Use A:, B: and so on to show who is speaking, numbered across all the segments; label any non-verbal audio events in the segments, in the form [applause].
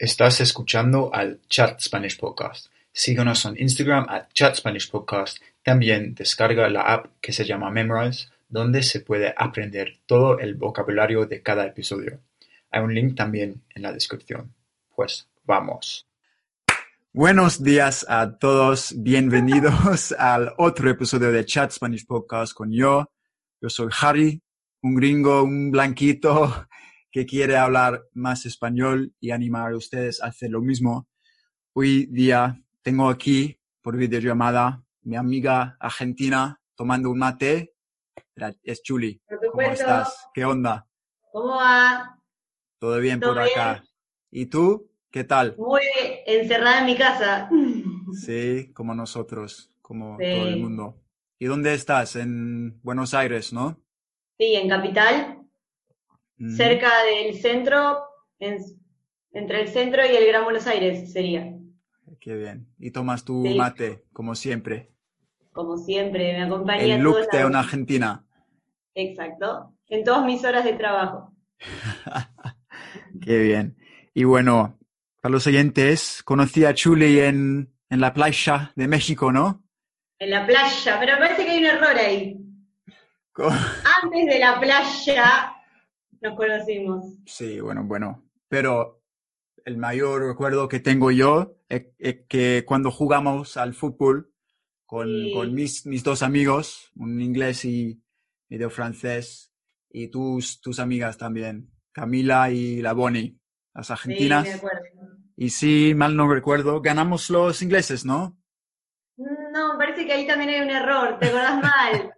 A: Estás escuchando al Chat Spanish Podcast. Síguenos en Instagram at Chat Spanish Podcast. También descarga la app que se llama Memrise, donde se puede aprender todo el vocabulario de cada episodio. Hay un link también en la descripción. Pues vamos. Buenos días a todos. Bienvenidos [laughs] al otro episodio de Chat Spanish Podcast con yo. Yo soy Harry, un gringo, un blanquito que quiere hablar más español y animar a ustedes a hacer lo mismo. Hoy día tengo aquí por videollamada mi amiga argentina tomando un mate. Es Chuli. ¿Cómo estás? ¿Qué onda?
B: ¿Cómo va?
A: Todo bien por acá. ¿Y tú? ¿Qué tal?
B: Muy encerrada en mi casa.
A: Sí, como nosotros, como todo el mundo. ¿Y dónde estás? En Buenos Aires, ¿no?
B: Sí, en Capital cerca del centro, entre el centro y el Gran Buenos Aires sería.
A: Qué bien. Y tomas tu mate, como siempre.
B: Como siempre, me acompaña.
A: El look de una argentina.
B: Exacto, en todas mis horas de trabajo. [laughs]
A: Qué bien. Y bueno, para los oyentes, conocí a Chuli en, en la playa de México, ¿no?
B: En la playa, pero parece que hay un error ahí. [laughs] Antes de la playa nos conocimos.
A: Sí, bueno, bueno. Pero el mayor recuerdo que tengo yo es, que cuando jugamos al fútbol con, con mis, mis, dos amigos, un inglés y medio francés, y tus, tus amigas también, Camila y la Bonnie, las argentinas. Sí, me acuerdo. Y si mal no recuerdo, ganamos los ingleses, ¿no?
B: No, parece que ahí también hay un error, te acordás mal. [laughs]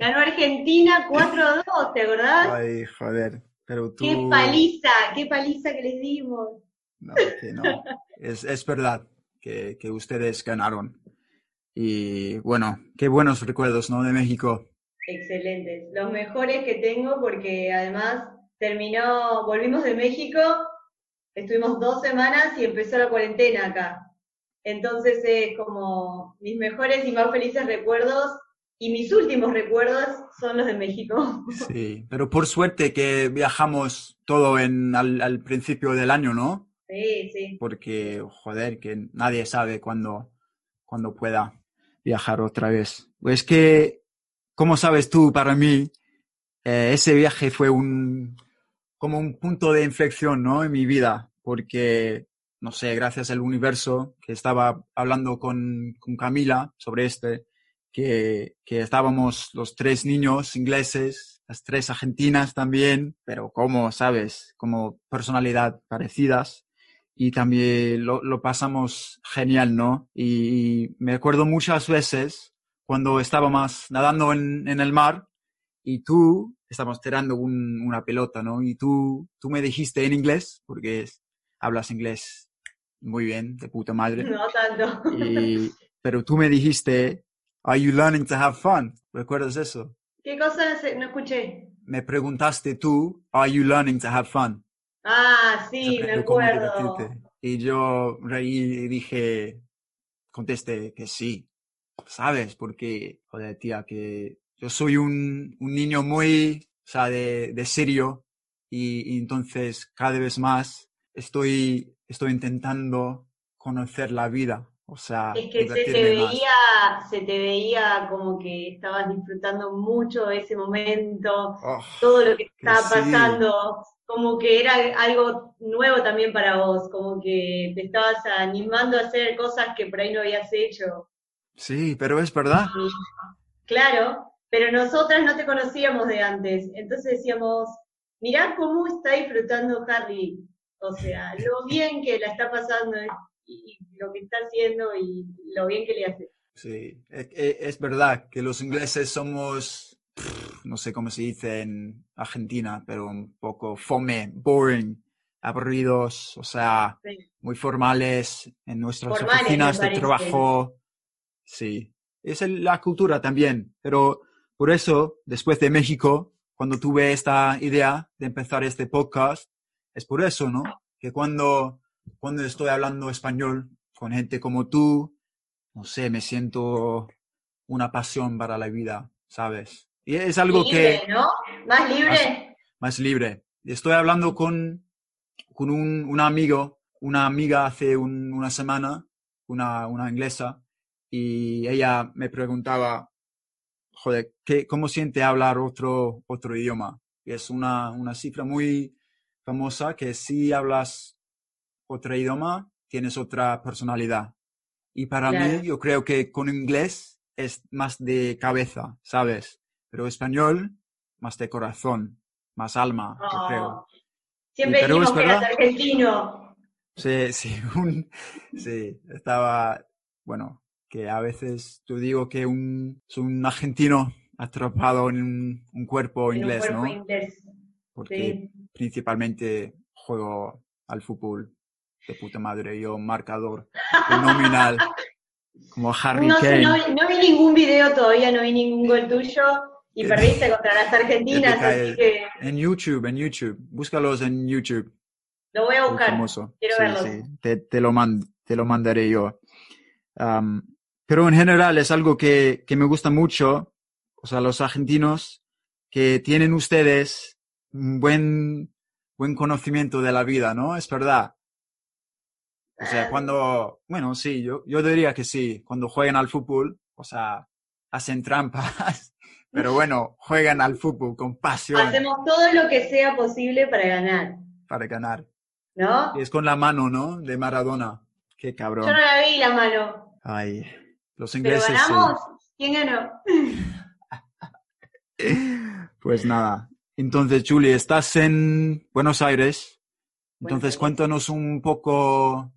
B: Ganó Argentina 4-2, ¿te acordás?
A: Ay, joder. Pero tú...
B: ¡Qué paliza! ¡Qué paliza que les dimos!
A: No, que no. es, es verdad que, que ustedes ganaron. Y bueno, qué buenos recuerdos, ¿no? De México.
B: Excelentes. Los mejores que tengo porque además terminó, volvimos de México, estuvimos dos semanas y empezó la cuarentena acá. Entonces es como mis mejores y más felices recuerdos y mis últimos recuerdos son los de México.
A: Sí, pero por suerte que viajamos todo en, al, principio del año, ¿no?
B: Sí, sí.
A: Porque, joder, que nadie sabe cuándo, cuándo pueda viajar otra vez. Pues que, como sabes tú, para mí, eh, ese viaje fue un, como un punto de inflexión, ¿no? En mi vida, porque, no sé, gracias al universo, que estaba hablando con, con Camila sobre este, que, que estábamos los tres niños ingleses, las tres argentinas también, pero como, sabes, como personalidad parecidas. Y también lo, lo pasamos genial, ¿no? Y, me acuerdo muchas veces cuando estábamos nadando en, en el mar y tú estábamos tirando un, una pelota, ¿no? Y tú, tú me dijiste en inglés, porque hablas inglés muy bien, de puta madre.
B: No tanto.
A: Y, pero tú me dijiste Are you learning to have fun? ¿Recuerdas eso?
B: ¿Qué cosa? No escuché.
A: Me preguntaste tú, Are you learning to have fun?
B: Ah, sí, me acuerdo.
A: Y yo reí y dije, contesté que sí. ¿Sabes? Porque, joder, tía, que yo soy un, un niño muy, o sea, de, de serio y, y entonces cada vez más estoy, estoy intentando conocer la vida o sea,
B: es que se te veía, se te veía como que estabas disfrutando mucho de ese momento, oh, todo lo que estaba pasando, como que era algo nuevo también para vos, como que te estabas animando a hacer cosas que por ahí no habías hecho.
A: Sí, pero es verdad.
B: claro, pero nosotras no te conocíamos de antes, entonces decíamos, mirá cómo está disfrutando Harry, o sea, lo bien que la está pasando y lo que está haciendo y lo bien que le hace.
A: Sí, es, verdad que los ingleses somos, no sé cómo se dice en Argentina, pero un poco fome, boring, aburridos, o sea, muy formales en nuestras oficinas de trabajo. Sí, es la cultura también, pero por eso, después de México, cuando tuve esta idea de empezar este podcast, es por eso, ¿no? Que cuando cuando estoy hablando español con gente como tú, no sé, me siento una pasión para la vida, ¿sabes? Y es algo
B: libre, que... ¿no? Más libre.
A: Más, libre. Estoy hablando con, con un, un, amigo una amiga hace un- una semana, una, una inglesa, y ella me preguntaba, joder, ¿qué, ¿cómo siente hablar otro, otro idioma? Y es una, una cifra muy famosa que si hablas otro idioma, tienes otra personalidad. Y para
B: Claro.
A: mí, yo creo que con inglés es más de cabeza, ¿sabes? Pero español, más de corazón, más alma, yo creo.
B: Oh, Siempre dijimos que eras argentino.
A: Sí, sí, [laughs] un, sí, estaba, bueno, que a veces yo digo que un, es un argentino atrapado en un, un cuerpo
B: en un
A: inglés,
B: cuerpo
A: ¿no?
B: inglés.
A: Porque
B: Sí.
A: principalmente juego al fútbol de puta madre, yo marcador, nominal, [laughs] como Harry
B: No,
A: Kane.
B: no, vi- no vi ningún video todavía, no vi ningún gol tuyo y
A: Que-
B: perdiste contra las [laughs] argentinas, así que
A: En YouTube, en YouTube, búscalos en YouTube.
B: lo voy a buscar. Quiero
A: Sí,
B: verlos.
A: sí, Te, te lo te lo mandaré yo. Pero en general es algo que, que me gusta mucho, o sea, los argentinos, que tienen ustedes un buen, buen conocimiento de la vida, ¿no? Es verdad. O sea, cuando, bueno, sí, yo, yo diría que sí, cuando juegan al fútbol, o sea, hacen trampas, [laughs] pero bueno, juegan al fútbol con pasión
B: Hacemos todo lo que sea posible para ganar,
A: para ganar.
B: ¿no?
A: Y es con la mano, ¿no? De Maradona. Qué cabrón.
B: Yo no la vi la mano,
A: Ay, los
B: pero
A: ingleses. sí.
B: ganamos. ¿Quién ganó? [laughs]
A: Pues nada. Entonces, Julie, estás en Buenos Aires.
B: Buenos
A: Entonces,
B: Aires.
A: cuéntanos un poco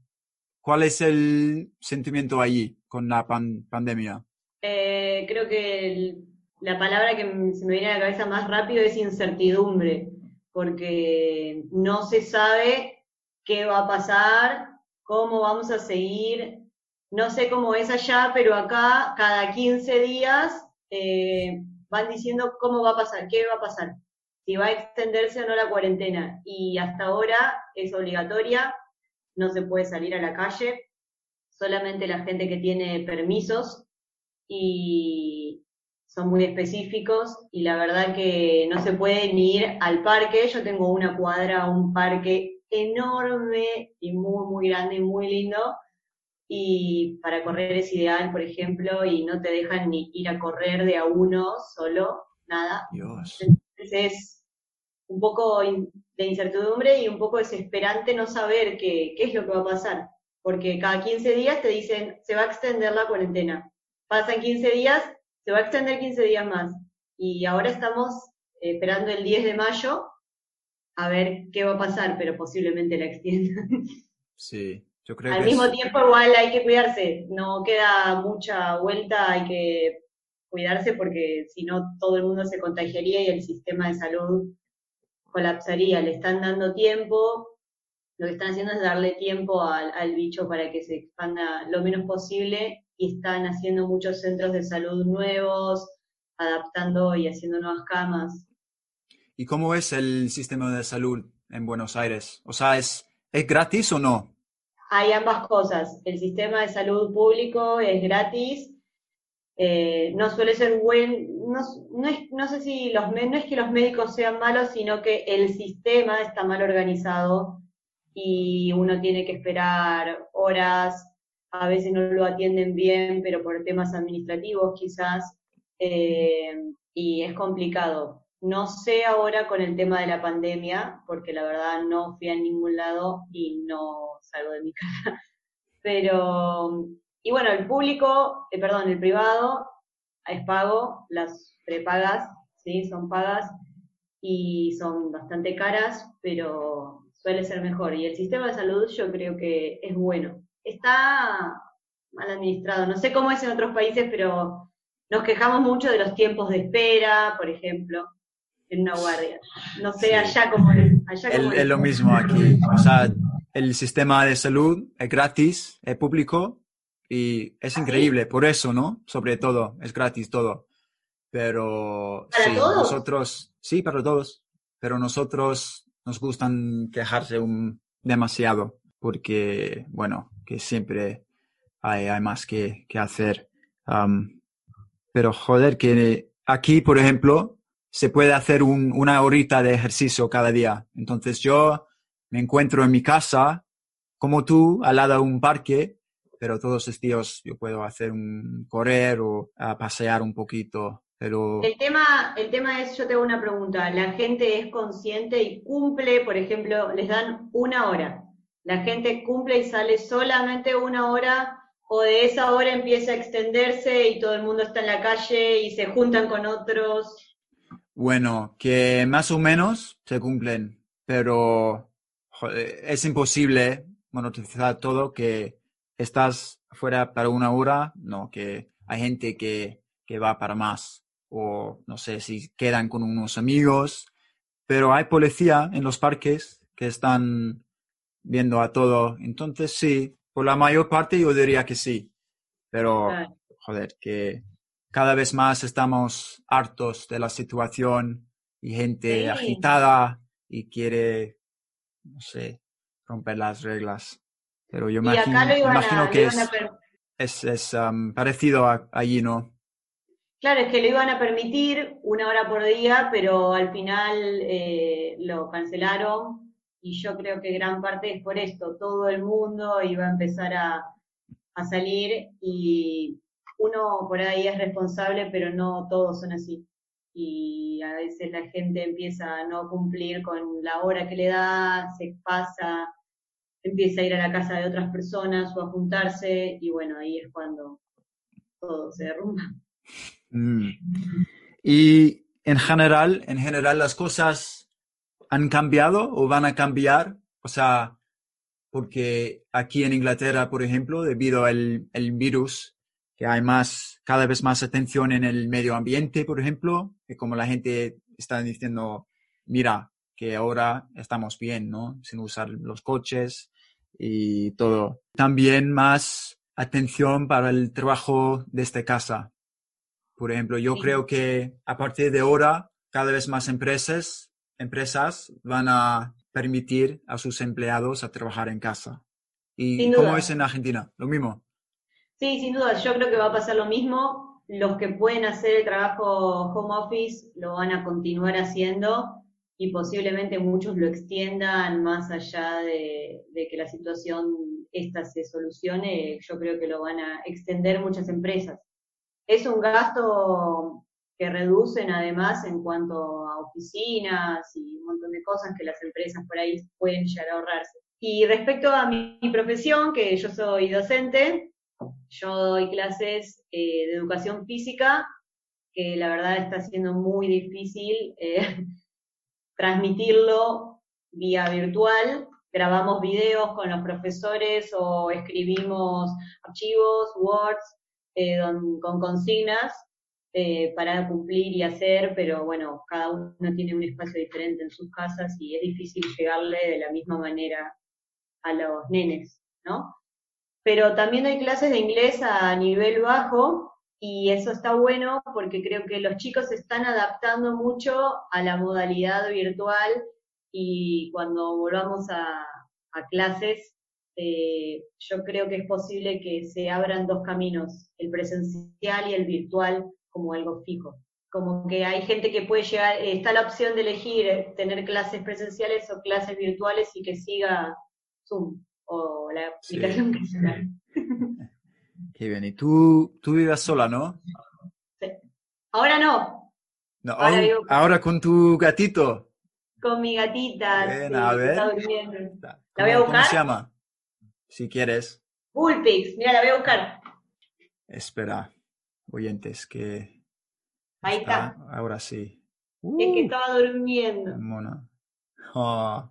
A: cuál es el sentimiento allí con la pan- pandemia.
B: Eh, creo que la palabra que se me viene a la cabeza más rápido es incertidumbre, porque no se sabe qué va a pasar, cómo vamos a seguir. No sé cómo es allá, pero acá cada 15 días eh, van diciendo cómo va a pasar, qué va a pasar, si va a extenderse o no la cuarentena. Y hasta ahora es obligatoria, no se puede salir a la calle, solamente la gente que tiene permisos y son muy específicos y la verdad que no se puede ni ir al parque. Yo tengo una cuadra, un parque enorme y muy, muy grande y muy lindo. Y para correr es ideal, por ejemplo, y no te dejan ni ir a correr de a uno solo, nada.
A: Dios.
B: Entonces es un poco de incertidumbre y un poco desesperante no saber qué, qué es lo que va a pasar. Porque cada 15 días te dicen, se va a extender la cuarentena. Pasan 15 días, se va a extender 15 días más. Y ahora estamos eh, esperando el 10 de mayo a ver qué va a pasar, pero posiblemente la extiendan. [laughs]
A: Sí, yo creo
B: Al
A: que
B: mismo
A: es-
B: tiempo, igual hay que cuidarse, no queda mucha vuelta, hay que cuidarse porque si no todo el mundo se contagiaría y el sistema de salud colapsaría. Le están dando tiempo, lo que están haciendo es darle tiempo al, al bicho para que se expanda lo menos posible y están haciendo muchos centros de salud nuevos, adaptando y haciendo nuevas camas.
A: ¿Y cómo es el sistema de salud en Buenos Aires? O sea, ¿es, es gratis o no?
B: Hay ambas cosas. El sistema de salud público es gratis. Eh, no suele ser buen, no, no, es, no sé si los no es que los médicos sean malos, sino que el sistema está mal organizado y uno tiene que esperar horas, a veces no lo atienden bien, pero por temas administrativos quizás, eh, y es complicado. No sé ahora con el tema de la pandemia, porque la verdad no fui a ningún lado y no salgo de mi [laughs] casa. Pero, y bueno, el público, eh, perdón, el privado es pago, las prepagas, ¿sí? Son pagas y son bastante caras, pero suele ser mejor. Y el sistema de salud yo creo que es bueno. Está mal administrado. No sé cómo es en otros países, pero nos quejamos mucho de los tiempos de espera, por ejemplo, en una guardia. No sé
A: Sí.
B: allá cómo es. Allá
A: es lo mismo aquí. O sea, el sistema de salud es gratis, es público y es
B: ¿Ah,
A: increíble. Por eso, ¿no? Sobre todo, es gratis todo. Pero
B: ¿Para
A: sí,
B: todos?
A: nosotros, sí, para todos. Pero nosotros nos gustan quejarse un, demasiado porque, bueno, que siempre hay, hay más que, que hacer. Pero joder, que aquí, por ejemplo, se puede hacer un- una horita de ejercicio cada día. Entonces yo me encuentro en mi casa como tú, al lado de un parque, pero todos los días yo puedo hacer un correr o a pasear un poquito. Pero...
B: El tema, el tema es, yo tengo una pregunta, ¿la gente es consciente y cumple, por ejemplo, les dan una hora? ¿La gente cumple y sale solamente una hora o de esa hora empieza a extenderse y todo el mundo está en la calle y se juntan con otros?
A: Bueno, que más o menos se cumplen, pero es imposible monetizar todo que estás fuera para una hora, no, que hay gente que, que va para más o no sé si quedan con unos amigos, pero hay policía en los parques que están viendo a todo. Entonces sí, por la mayor parte yo diría que sí, pero joder, que cada vez más estamos hartos de la situación y gente agitada y quiere, no sé, romper las reglas. Pero yo imagino, que es, es, um, parecido a, allí, ¿no?
B: Claro, es que lo iban a permitir una hora por día, pero al final eh, lo cancelaron y yo creo que gran parte es por esto. Todo el mundo iba a empezar a, a salir y uno por ahí es responsable, pero no todos son así. Y a veces la gente empieza a no cumplir con la hora que le da, se pasa, empieza a ir a la casa de otras personas o a juntarse, y bueno, ahí es cuando todo se derrumba.
A: Mm. Y en general, en general las cosas han cambiado o van a cambiar, o sea, porque aquí en Inglaterra, por ejemplo, debido al virus, que hay más, cada vez más atención en el medio ambiente, por ejemplo, que como la gente está diciendo, mira, que ahora estamos bien, ¿no? Sin usar los coches y todo. También más atención para el trabajo desde casa. Por ejemplo, yo creo que a partir de ahora, cada vez más empresas, empresas van a permitir a sus empleados a trabajar en casa. ¿Y cómo es en Argentina? ¿Lo mismo?
B: Sí, sin duda, yo creo que va a pasar lo mismo. Los que pueden hacer el trabajo home office lo van a continuar haciendo y posiblemente muchos lo extiendan más allá de, que la situación esta se solucione. Yo creo que lo van a extender muchas empresas. Es un gasto que reducen además en cuanto a oficinas y un montón de cosas que las empresas por ahí pueden llegar a ahorrarse. Y respecto a mi profesión, que yo soy docente, yo doy clases eh, de educación física, que la verdad está siendo muy difícil eh, transmitirlo vía virtual. Grabamos videos con los profesores o escribimos archivos, Words, eh, con consignas para cumplir y hacer, pero bueno, cada uno tiene un espacio diferente en sus casas y es difícil llegarle de la misma manera a los nenes, ¿no? pero también hay clases de inglés a nivel bajo y eso está bueno porque creo que los chicos se están adaptando mucho a la modalidad virtual y cuando volvamos a, clases, eh, yo creo que es posible que se abran dos caminos, el presencial y el virtual como algo fijo. Como que hay gente que puede llegar, está la opción de elegir eh, tener clases presenciales o clases virtuales y que siga Zoom o la aplicación que sea. [laughs]
A: Qué bien. Y tú, tú vives sola, ¿no?
B: Sí. Ahora no.
A: no ahora, con tu gatito.
B: Con mi gatita.
A: Bien, a ver.
B: Está durmiendo. ¿La voy a buscar?
A: ¿Cómo se llama? Si quieres.
B: Bullpix. Mira, la voy a buscar.
A: Espera, oyentes, que.
B: Ahí está.
A: Ahora sí.
B: es que uh. estaba durmiendo.
A: Mona. Oh.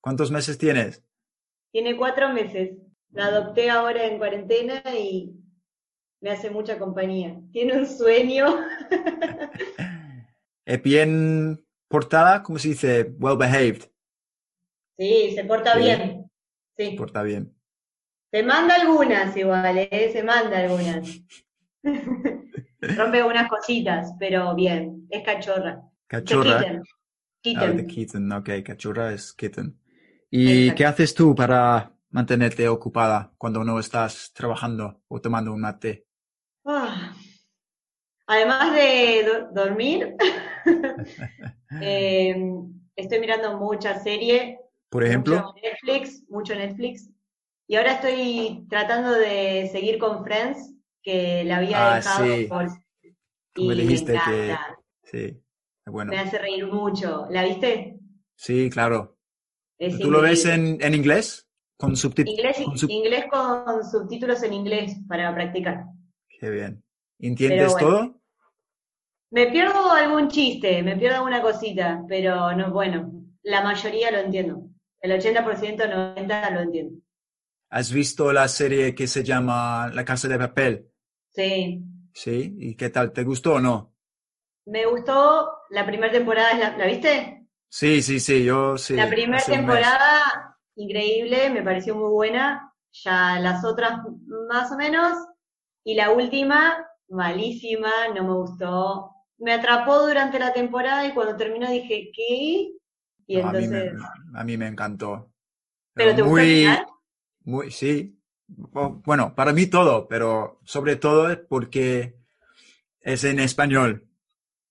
A: ¿Cuántos meses tienes?
B: Tiene cuatro meses. La adopté ahora en cuarentena y me hace mucha compañía. Tiene un sueño. [laughs]
A: ¿Es bien portada? ¿Cómo se dice? Well behaved.
B: Sí, se porta bien. Sí.
A: Se porta bien.
B: Se manda algunas igual, ¿eh? Se manda algunas. [laughs] Rompe unas cositas, pero bien. Es cachorra.
A: Cachorra.
B: Kitten.
A: Kitten. Ah, kitten. Ok, cachorra es kitten. ¿Y qué haces tú para mantenerte ocupada cuando no estás trabajando o tomando un mate?
B: Ah, además de dormir, [laughs] em, estoy mirando mucha serie.
A: Por ejemplo.
B: Mucho Netflix, mucho Netflix. Y ahora estoy tratando de seguir con Friends, que la había
A: Ah,
B: dejado
A: sí.
B: por...
A: Tú me dijiste
B: me
A: que- Sí, bueno.
B: me hace reír mucho. ¿La viste?
A: Sí, claro.
B: Es
A: ¿Tú lo ves
B: increíble.
A: en, en inglés? Con subtítulos.
B: Inglés,
A: con sub-
B: inglés con subtítulos en inglés para practicar.
A: Qué bien. ¿Entiendes
B: bueno.
A: todo?
B: Me pierdo algún chiste, me pierdo alguna cosita, pero no, bueno, la mayoría lo entiendo. El 80%, 90% lo entiendo.
A: ¿Has visto la serie que se llama La Casa de Papel?
B: Sí.
A: Sí. ¿Y qué tal? ¿Te gustó o no?
B: Me gustó la primera temporada, ¿la, ¿la viste?
A: Sí, sí, sí, yo sí.
B: la primera temporada, increíble, me pareció muy buena. Ya las otras, más o menos. Y la última, malísima, no me gustó. Me atrapó durante la temporada y cuando terminó dije, ¿qué? Y
A: No, a, mí me,
B: entonces.
A: a mí me encantó.
B: ¿Pero te gustó el
A: muy,
B: final?
A: muy, sí. Bueno, para mí todo, pero sobre todo es porque es en español,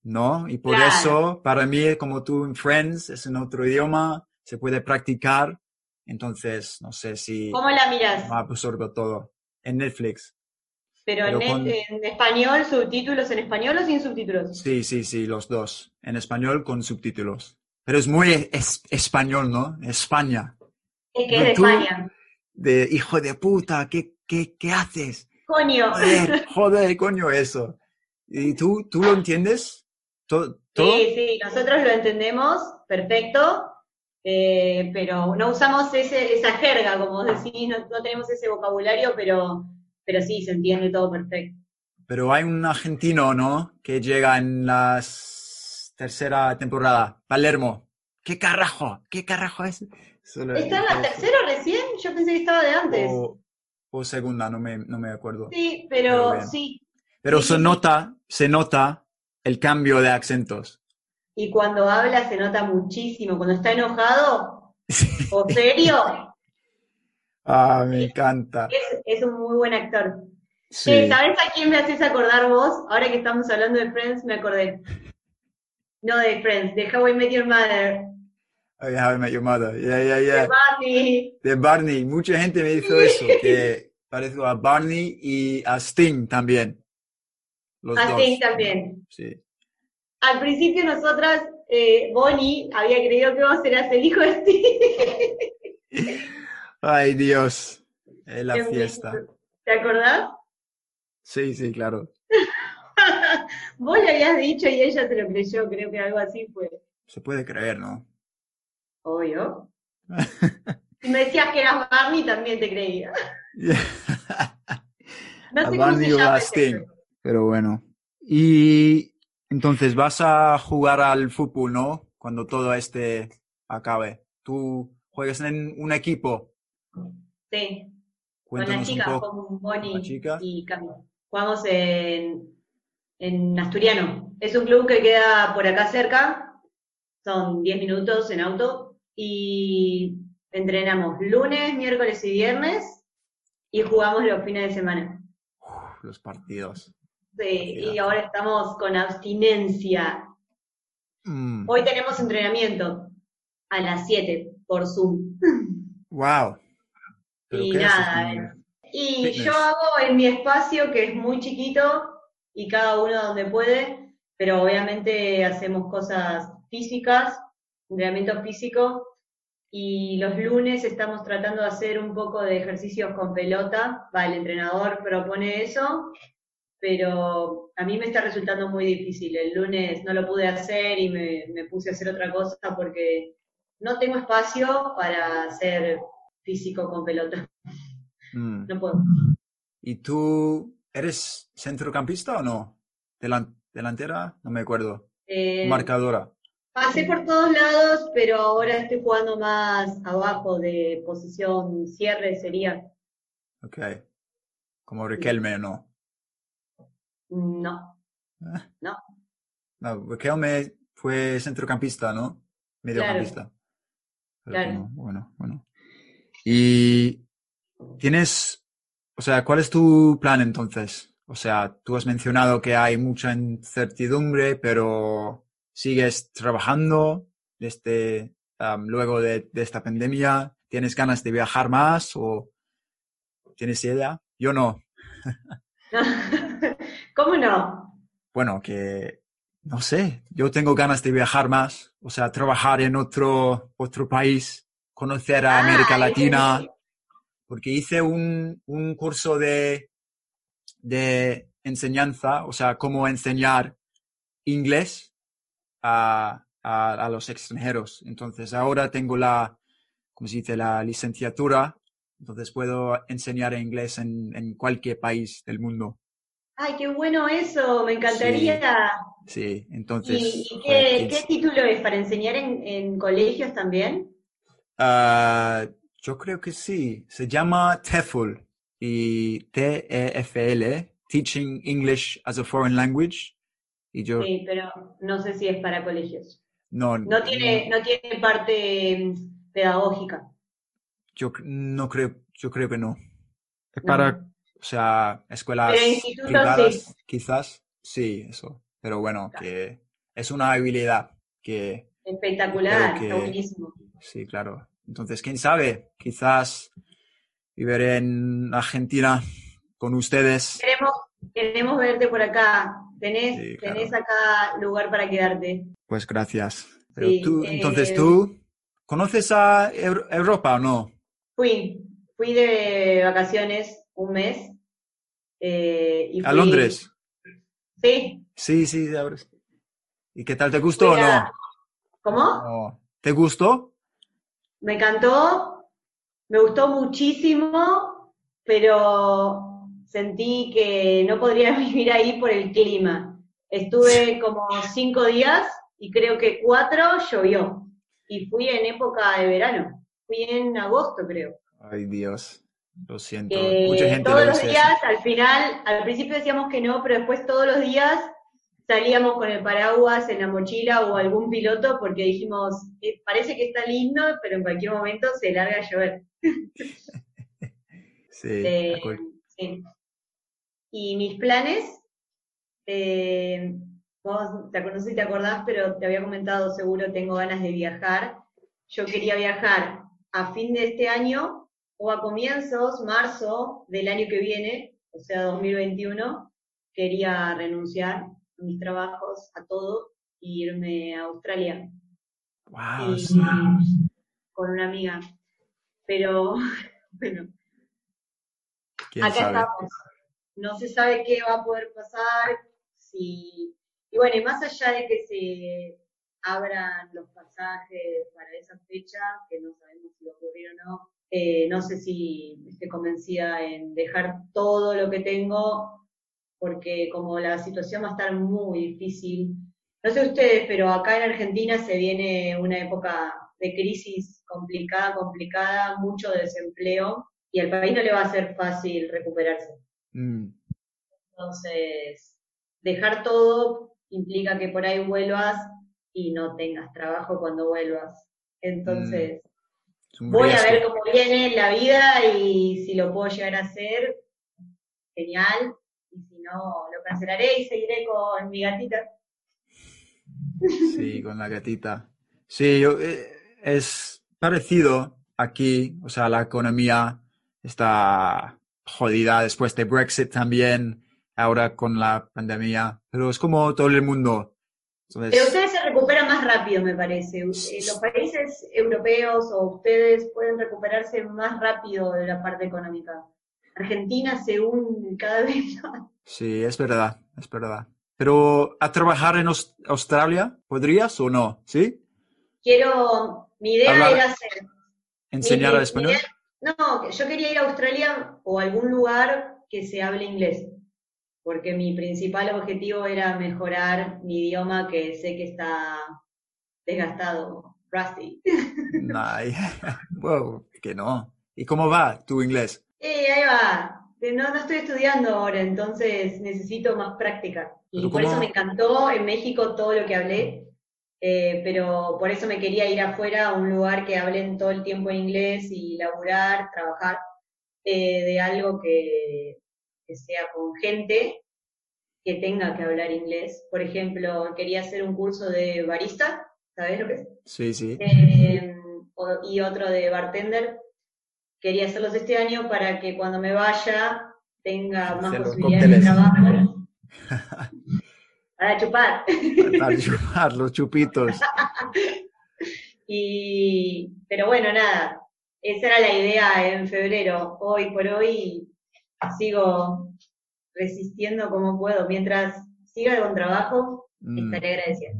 A: ¿no? Y por
B: Claro.
A: eso, para mí, como tú en Friends, es en otro idioma, se puede practicar. Entonces, no sé si
B: ¿Cómo la miras?
A: absorbo todo. En Netflix.
B: Pero,
A: pero
B: en,
A: con-
B: en español, subtítulos en español o sin subtítulos?
A: Sí, sí, sí, los dos. En español con subtítulos. Pero es muy es- español, ¿no? España.
B: Es que es de España.
A: De hijo de puta, ¿qué, qué, qué haces?
B: Coño.
A: Joder, [laughs] joder, coño, eso. ¿Y tú, tú lo entiendes? ¿To- ¿Todo?
B: Sí, sí, nosotros lo entendemos, perfecto, eh, pero no usamos ese, esa jerga, como decís, no, no tenemos ese vocabulario, pero, pero sí, se entiende todo perfecto.
A: Pero hay un argentino, ¿no? Que llega en la tercera temporada. Palermo. ¿Qué carajo? ¿Qué carajo es? Solo-
B: ¿Está en la tercera recién? Yo pensé que estaba de antes.
A: O, o segunda, no me, no me acuerdo.
B: Sí,
A: Pero
B: pero sí.
A: Pero
B: Sí,
A: se nota, se nota el cambio de acentos.
B: Y cuando habla se nota muchísimo. Cuando está enojado o serio, [laughs]
A: Ah, me encanta.
B: es, es un muy buen actor.
A: Sí.
B: Eh, ¿Sabes a quién me haces acordar vos? Ahora que estamos hablando de Friends, me acordé. No de Friends, de How I Met Your Mother.
A: Oh, yeah, How I Met Your Mother. Yeah, yeah,
B: De
A: yeah.
B: Barney.
A: De Barney. Mucha gente me hizo eso, que parezco a Barney y a Sting también. Los
B: A
A: dos.
B: Sting también.
A: Sí.
B: Al principio nosotras, eh, Bonnie había creído que vos eras el hijo de Steve. [laughs]
A: Ay, Dios. Es la fiesta.
B: ¿Te acordás?
A: Sí, sí, claro. [laughs]
B: Vos le habías dicho y ella te lo creyó, creo que algo así fue.
A: Se puede creer, ¿no?
B: Obvio. [laughs] Si me decías que eras Barney, también te creía. No
A: a
B: sé cómo
A: Barney
B: se
A: o a Sting. Pero bueno. Y entonces vas a jugar al fútbol, ¿no? Cuando todo este acabe. Tú juegas en un equipo.
B: Sí, con
A: Cuéntanos
B: chicas,
A: poco.
B: con Bonnie y Cami. Jugamos en, en Asturiano. Es un club que queda por acá cerca, son 10 minutos en auto, y entrenamos lunes, miércoles y viernes, y jugamos los fines de semana.
A: Uf, los partidos.
B: Sí, y ahora estamos con abstinencia.
A: Mm,
B: Hoy tenemos entrenamiento a las 7 por Zoom.
A: Wow. ¿Pero
B: Y nada, eh. Y
A: Fitness.
B: yo hago en mi espacio, que es muy chiquito, y cada uno donde puede, pero obviamente hacemos cosas físicas, entrenamiento físico, y los lunes estamos tratando de hacer un poco de ejercicios con pelota, va, el entrenador propone eso, pero a mí me está resultando muy difícil. El lunes no lo pude hacer y me, me puse a hacer otra cosa porque no tengo espacio para hacer físico con pelota.
A: Mm.
B: No puedo.
A: ¿Y tú eres centrocampista o no? Delan- ¿Delantera? No me acuerdo.
B: Eh,
A: Marcadora.
B: pasé por todos lados, pero ahora estoy jugando más abajo de posición cierre sería.
A: Ok. Como Riquelme, ¿no?
B: No,
A: No, Riquelme fue centrocampista, ¿no? Mediocampista.
B: Claro.
A: bueno, bueno. Y tienes, o sea, ¿cuál es tu plan entonces? O sea, tú has mencionado que hay mucha incertidumbre, pero sigues trabajando desde luego de, de esta pandemia. ¿Tienes ganas de viajar más o ¿Tienes idea? Yo no. [laughs]
B: ¿Cómo no?
A: Bueno, que no sé, yo tengo ganas de viajar más, o sea, trabajar en otro, otro país, conocer a
B: Ah,
A: América Latina,
B: que-
A: porque hice un, un curso de, de enseñanza, o sea, cómo enseñar inglés a, a, a los extranjeros. Entonces, ahora tengo la, ¿cómo se dice?, la licenciatura, entonces puedo enseñar inglés en, en cualquier país del mundo.
B: Ay, qué bueno eso, me encantaría.
A: Sí, entonces...
B: ¿Y, y qué, título es? ¿Para enseñar en, en colegios también?
A: Ah, yo creo que sí. Se llama TEFL y T-E-F-L, Teaching English as a Foreign Language. Y yo
B: Sí, pero no sé si es para colegios.
A: no,
B: No tiene, no tiene parte mm, pedagógica.
A: yo no creo, yo creo que no. Es
B: No.
A: para, o sea, escuelas privadas,
B: sí.
A: quizás. Sí, eso. Pero bueno, que es una habilidad que
B: Espectacular,
A: que-
B: está buenísimo.
A: Sí, claro. Entonces, quién sabe, quizás viviré en Argentina con ustedes.
B: Queremos, queremos verte por acá. Tenés,
A: Sí, claro.
B: tenés acá lugar para quedarte.
A: Pues gracias. Pero
B: Sí,
A: tú,
B: eh,
A: entonces, ¿tú conoces a Eu- Europa o no?
B: Fui, fui de vacaciones un mes. eh, y
A: ¿A
B: fui-
A: Londres?
B: Sí,
A: Sí, sí. ¿Y qué tal? ¿Te gustó o no?
B: ¿Cómo?
A: ¿Te gustó?
B: Me encantó, me gustó muchísimo, pero sentí que no podría [laughs] vivir ahí por el clima. Estuve como cinco días y creo que cuatro llovió. Y fui en época de verano. Fui en agosto, creo.
A: Ay, Dios. Lo siento.
B: Que
A: Mucha gente
B: todos
A: lo
B: los días, al final, al principio decíamos que no, pero después todos los días salíamos con el paraguas en la mochila o algún piloto porque dijimos, "Eh, parece que está lindo, pero en cualquier momento se larga a llover. [laughs]
A: Sí,
B: Eh, sí. Y mis planes, eh, vos te, no sé si te acordás, pero te había comentado, seguro tengo ganas de viajar. Yo quería viajar a fin de este año o a comienzos, marzo del año que viene, o sea, 2021. Quería renunciar a mis trabajos, a todo, e irme a Australia
A: Wow,
B: y- con una amiga. Pero, [laughs] bueno,
A: ¿Quién
B: acá
A: sabe?
B: estamos. No se sabe qué va a poder pasar, si... Y bueno, y más allá de que se abran los pasajes para esa fecha, que no sabemos si va a ocurrir o no, eh, no sé si estoy convencida en dejar todo lo que tengo, porque como la situación va a estar muy difícil, no sé ustedes, pero acá en Argentina se viene una época de crisis complicada, complicada, mucho desempleo, y al país no le va a ser fácil recuperarse.
A: Mm,
B: Entonces, dejar todo implica que por ahí vuelvas y no tengas trabajo cuando vuelvas. Entonces,
A: es
B: voy a ver cómo viene la vida y si lo puedo llegar a hacer, genial. Y si no, lo cancelaré y seguiré con mi gatita.
A: Sí, con la gatita. Sí, yo, eh, es parecido aquí, o sea, la economía está jodida después de Brexit también, ahora con la pandemia, pero es como todo el mundo.
B: Pero ustedes se recuperan más rápido, me parece. Eh, Los países europeos o ustedes pueden recuperarse más rápido de la parte económica. Argentina se hunde cada [laughs] vez más.
A: sí, es verdad, es verdad. Pero a trabajar en Aus- Australia, ¿podrías o no? ¿Sí?
B: Quiero, mi idea
A: Hablar-
B: era hacer.
A: ¿Enseñar
B: mi-
A: a
B: mi
A: español?
B: idea- no, yo quería ir a Australia o a algún lugar que se hable inglés, porque mi principal objetivo era mejorar mi idioma que sé que está desgastado, rusty.
A: Ay, [laughs] wow, que no. ¿Y cómo va tu inglés?
B: Eh, ahí va. No, no estoy estudiando ahora, entonces necesito más práctica. Y por eso me encantó en México todo lo que hablé, eh, pero por eso me quería ir afuera a un lugar que hablen todo el tiempo en inglés y laburar, trabajar eh, de algo que, que sea con gente que tenga que hablar inglés. Por ejemplo, quería hacer un curso de barista, ¿sabes lo que es?
A: Sí, sí.
B: Eh, o- y otro de bartender, quería hacerlos este año para que cuando me vaya tenga más posibilidades de trabajo. [laughs] Para chupar.
A: Para chupar los chupitos. [laughs]
B: Y, pero bueno, nada, esa era la idea en febrero. Hoy por hoy sigo resistiendo como puedo. Mientras siga con trabajo,
A: Mm,
B: estaré agradecida.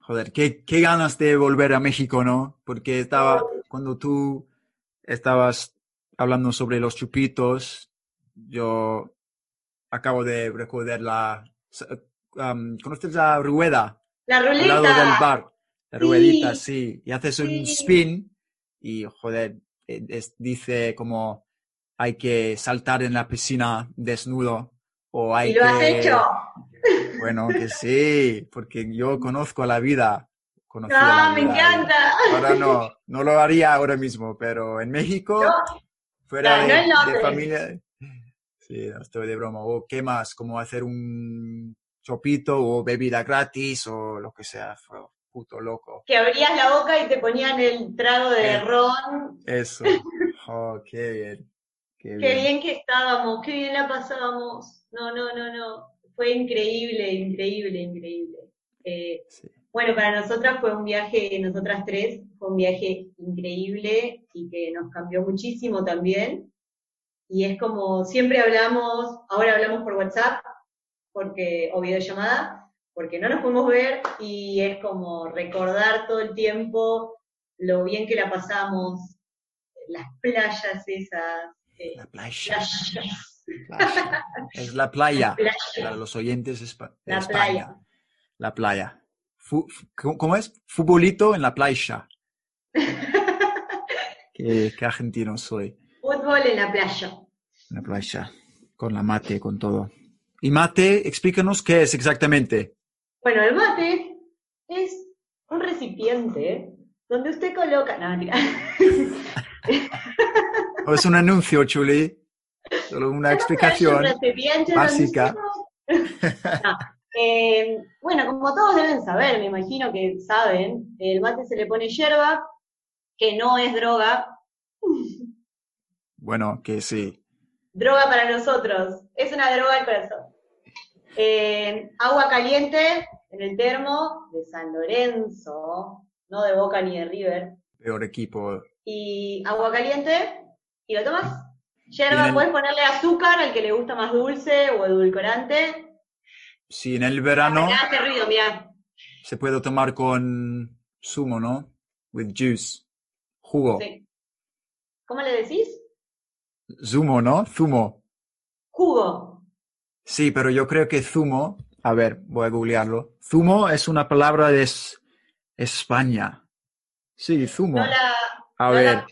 A: Joder, qué, qué ganas de volver a México, ¿no? Porque estaba, cuando tú estabas hablando sobre los chupitos, yo acabo de recordar la... um, ¿Conoces la rueda?
B: La
A: Al lado del
B: ruleta.
A: bar. La
B: Sí.
A: ruedita, sí. Y haces un spin y, joder, es- dice como hay que saltar en la piscina desnudo o hay
B: ¿Y lo has
A: que...
B: hecho? [laughs]
A: Bueno, que sí, porque yo conozco la vida. conocía
B: ¡Ah,
A: la
B: me
A: vida.
B: encanta!
A: Ahora no, [laughs] no lo haría ahora mismo, pero en México,
B: No,
A: fuera
B: no,
A: de,
B: no
A: familia, sí, no estoy de broma. O qué más, como hacer un chopito o bebida gratis o lo que sea, fue puto loco.
B: que abrías la boca y te ponían el trago de
A: Eh.
B: ron.
A: Eso, [laughs] oh, qué bien, qué
B: Qué
A: bien.
B: que estábamos, qué bien la pasábamos. No, no, no, no. Fue increíble, increíble, increíble. Eh,
A: Sí.
B: bueno, para nosotras fue un viaje, nosotras tres, fue un viaje increíble y que nos cambió muchísimo también. Y es como, siempre hablamos, ahora hablamos por WhatsApp, porque, o videollamada, porque no nos podemos ver y es como recordar todo el tiempo lo bien que la pasamos, las playas esas,
A: La playa. Es la playa. Para los oyentes de
B: la
A: España.
B: playa.
A: La playa. ¿cómo, cómo es? Futbolito en la playa. [laughs] qué, qué argentino soy.
B: Fútbol en la playa.
A: En la playa. Con la mate, con todo. Y mate, explícanos qué es exactamente.
B: Bueno, el mate es un recipiente donde usted coloca. No, mentira. [laughs]
A: ¿O es un anuncio, Chuli? Solo una explicación. básica.
B: No. [laughs] Eh, bueno, como todos deben saber, me imagino que saben, el mate se le pone hierba, que no es droga, [laughs]
A: Bueno, que sí.
B: droga para nosotros, es una droga al corazón. Eh, agua caliente en el termo de San Lorenzo, no de Boca ni de River,
A: Peor equipo.
B: y agua caliente y lo tomas. Yerba, puedes ponerle azúcar al que le gusta más dulce o edulcorante.
A: Sí, en el verano
B: Acá hace ruido, mira.
A: se puede tomar con zumo, ¿no? With juice. Jugo.
B: Sí. ¿Cómo le decís?
A: Zumo, ¿no? Zumo.
B: Jugo.
A: Sí, pero yo creo que zumo, a ver, voy a googlearlo. Zumo es una palabra de es- España. Sí, zumo.
B: No la,
A: A
B: no
A: ver,
B: la-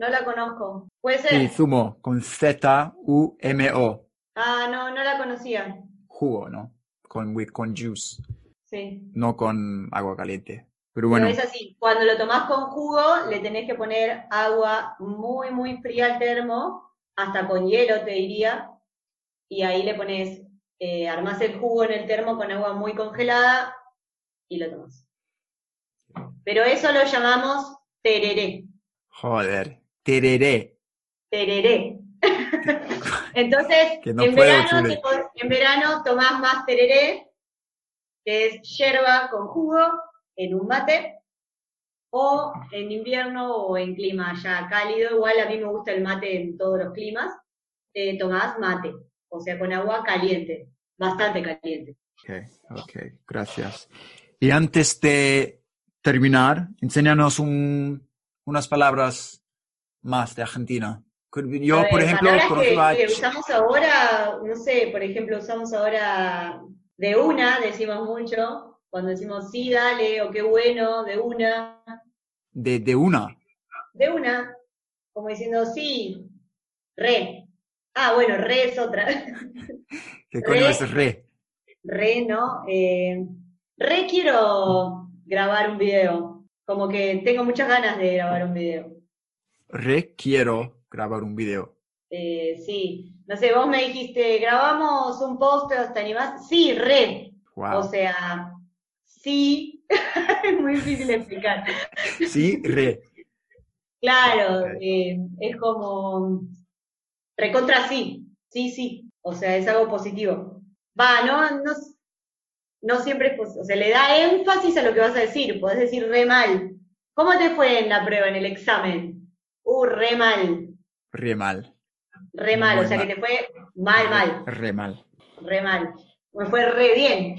B: no la conozco. Puede ser.
A: sí, zumo, con Z-U-M-O.
B: Ah, no, no la conocía.
A: Jugo, ¿no? Con, with, con juice,
B: Sí.
A: no con agua caliente. Pero
B: Pero
A: bueno,
B: es así, cuando lo tomás con jugo, le tenés que poner agua muy, muy fría al termo, hasta con hielo te diría, y ahí le pones, eh, armás el jugo en el termo con agua muy congelada y lo tomás. Pero eso lo llamamos tereré,
A: joder, tereré.
B: tereré. [laughs] Entonces,
A: no
B: en, verano, en verano tomás más tereré, que es yerba con jugo, en un mate, o en invierno o en clima ya cálido, igual a mí me gusta el mate en todos los climas, eh, tomás mate, o sea, con agua caliente, bastante caliente.
A: Ok, ok, gracias. Y antes de terminar, enséñanos un- unas palabras más de Argentina. Yo,
B: ver,
A: por ejemplo, conozco
B: que, que usamos ahora, no sé, por ejemplo, usamos ahora de una, decimos mucho, cuando decimos sí, dale, o qué bueno, de una,
A: de, de una.
B: de una, como diciendo sí, re. Ah, bueno, re es otra. [laughs]
A: ¿Qué [laughs] coño
B: Re.
A: es re?
B: Re, ¿no? Eh, re quiero grabar un video. Como que tengo muchas ganas de grabar un video.
A: Re quiero grabar un video.
B: Eh, sí. No sé, vos me dijiste, grabamos un post, ¿te animás? Sí, re.
A: Wow.
B: O sea, sí. [laughs] es muy difícil de explicar.
A: Sí, re.
B: Claro, eh, es como recontra sí, sí, sí, o sea, es algo positivo. Va, no, no, no siempre es positivo, o sea, le da énfasis a lo que vas a decir, podés decir re mal. ¿Cómo te fue en la prueba, en el examen? Uh, re mal,
A: Re mal.
B: re mal,
A: Muy
B: o sea,
A: mal.
B: que te fue mal, mal,
A: Re mal.
B: re mal. Me fue re bien.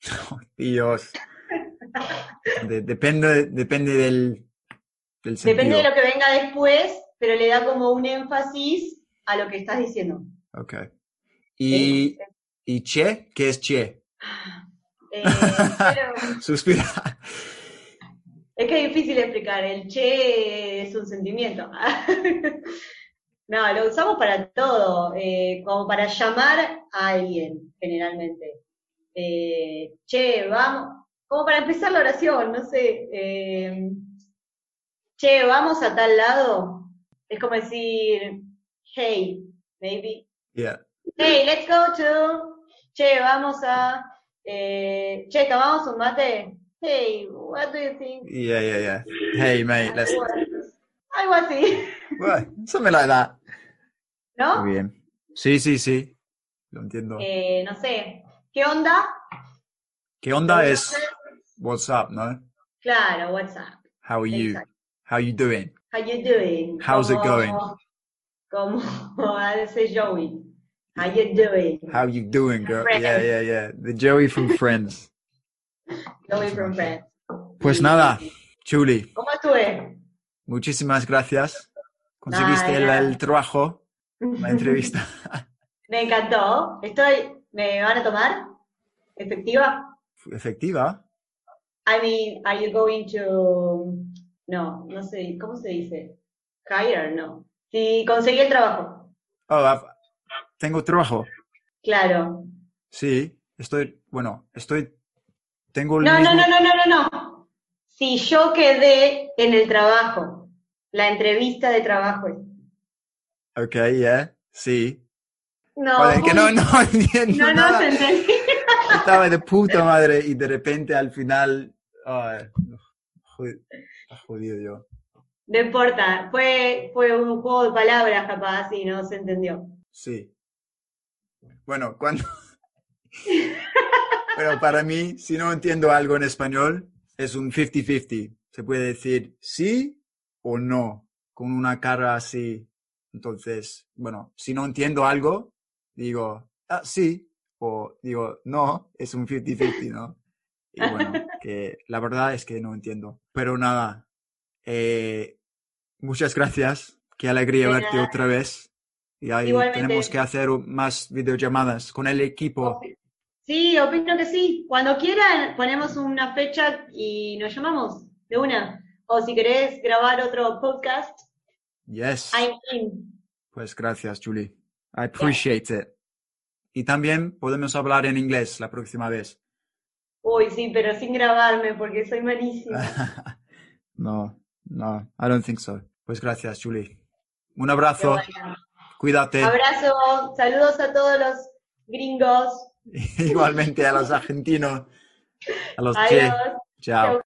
B: [laughs]
A: Dios. De- depende, depende del, del sentido.
B: Depende de lo que venga después, pero le da como un énfasis a lo que estás diciendo.
A: Ok. ¿Y, ¿Y che? ¿Qué es che?
B: Eh, pero- [laughs]
A: Suspira.
B: Es que es difícil explicar, el che es un sentimiento. [laughs] No, lo usamos para todo, eh, como para llamar a alguien, generalmente. Eh, che, vamos, como para empezar la oración, no sé. eh, che, vamos a tal lado. Es como decir, hey, maybe.
A: Yeah.
B: Hey, let's go to. Che, vamos a. che, tomamos un mate. Hey, what do you think?
A: Yeah, yeah, yeah. Hey, mate, let's...
B: Algo así,
A: Well, something like that.
B: ¿no?
A: Muy bien. Sí, sí, sí. Lo entiendo.
B: Eh, no sé. ¿Qué onda?
A: ¿Qué onda
B: Lo
A: es what's up, no?
B: Claro, WhatsApp.
A: How are you?
B: Exacto.
A: How you doing?
B: How you doing?
A: How's it
B: Como-
A: going?
B: Como hace Joey. How you doing?
A: How you doing, girl?
B: Friends.
A: Yeah, yeah, yeah. The Joey from Friends.
B: From.
A: Pues nada, Chuli,
B: ¿Cómo estuve?
A: muchísimas gracias. Conseguiste el, trabajo, la entrevista. [laughs]
B: Me encantó. Estoy. ¿Me van a tomar? ¿Efectiva?
A: Efectiva.
B: I mean, are you going to... No, no sé, ¿cómo se dice? Hire, no. Si conseguí el trabajo.
A: Oh, ah, tengo trabajo.
B: Claro.
A: Sí, estoy, bueno, estoy, tengo el
B: No,
A: mismo...
B: no, no, no, no, no, no. Si yo quedé en el trabajo, la entrevista de trabajo.
A: Ok, yeah, sí.
B: No,
A: Joder, que no, no [laughs] entiendo
B: no, no
A: nada.
B: se entendí.
A: Estaba de puta madre y de repente al final... ay, jod- jodido yo.
B: No importa, fue, fue un juego de palabras capaz y no se entendió.
A: Sí. Bueno, cuando... [laughs] Pero para mí, si no entiendo algo en español, es un 50-50. Se puede decir sí o no, con una cara así. Entonces, bueno, si no entiendo algo, digo, ah, sí, o digo, no, es un 50-50, ¿no? Y bueno, que la verdad es que no entiendo. Pero nada, eh, muchas gracias. Qué alegría verte otra vez. Y ahí
B: Igualmente.
A: tenemos que hacer más videollamadas con el equipo.
B: Sí, opino que sí. Cuando quieran, ponemos una fecha y nos llamamos de una. O si querés grabar otro podcast,
A: Yes.
B: I'm in.
A: Pues gracias, Julie. I appreciate it. Y también podemos hablar en inglés la próxima vez.
B: Uy, sí, pero sin grabarme porque soy malísima. [laughs]
A: no, no, I don't think so. Pues gracias, Julie. Un abrazo. Cuídate.
B: Abrazo, saludos a todos los gringos. [laughs]
A: Igualmente a los argentinos. A los che.
B: Adiós.
A: Chao.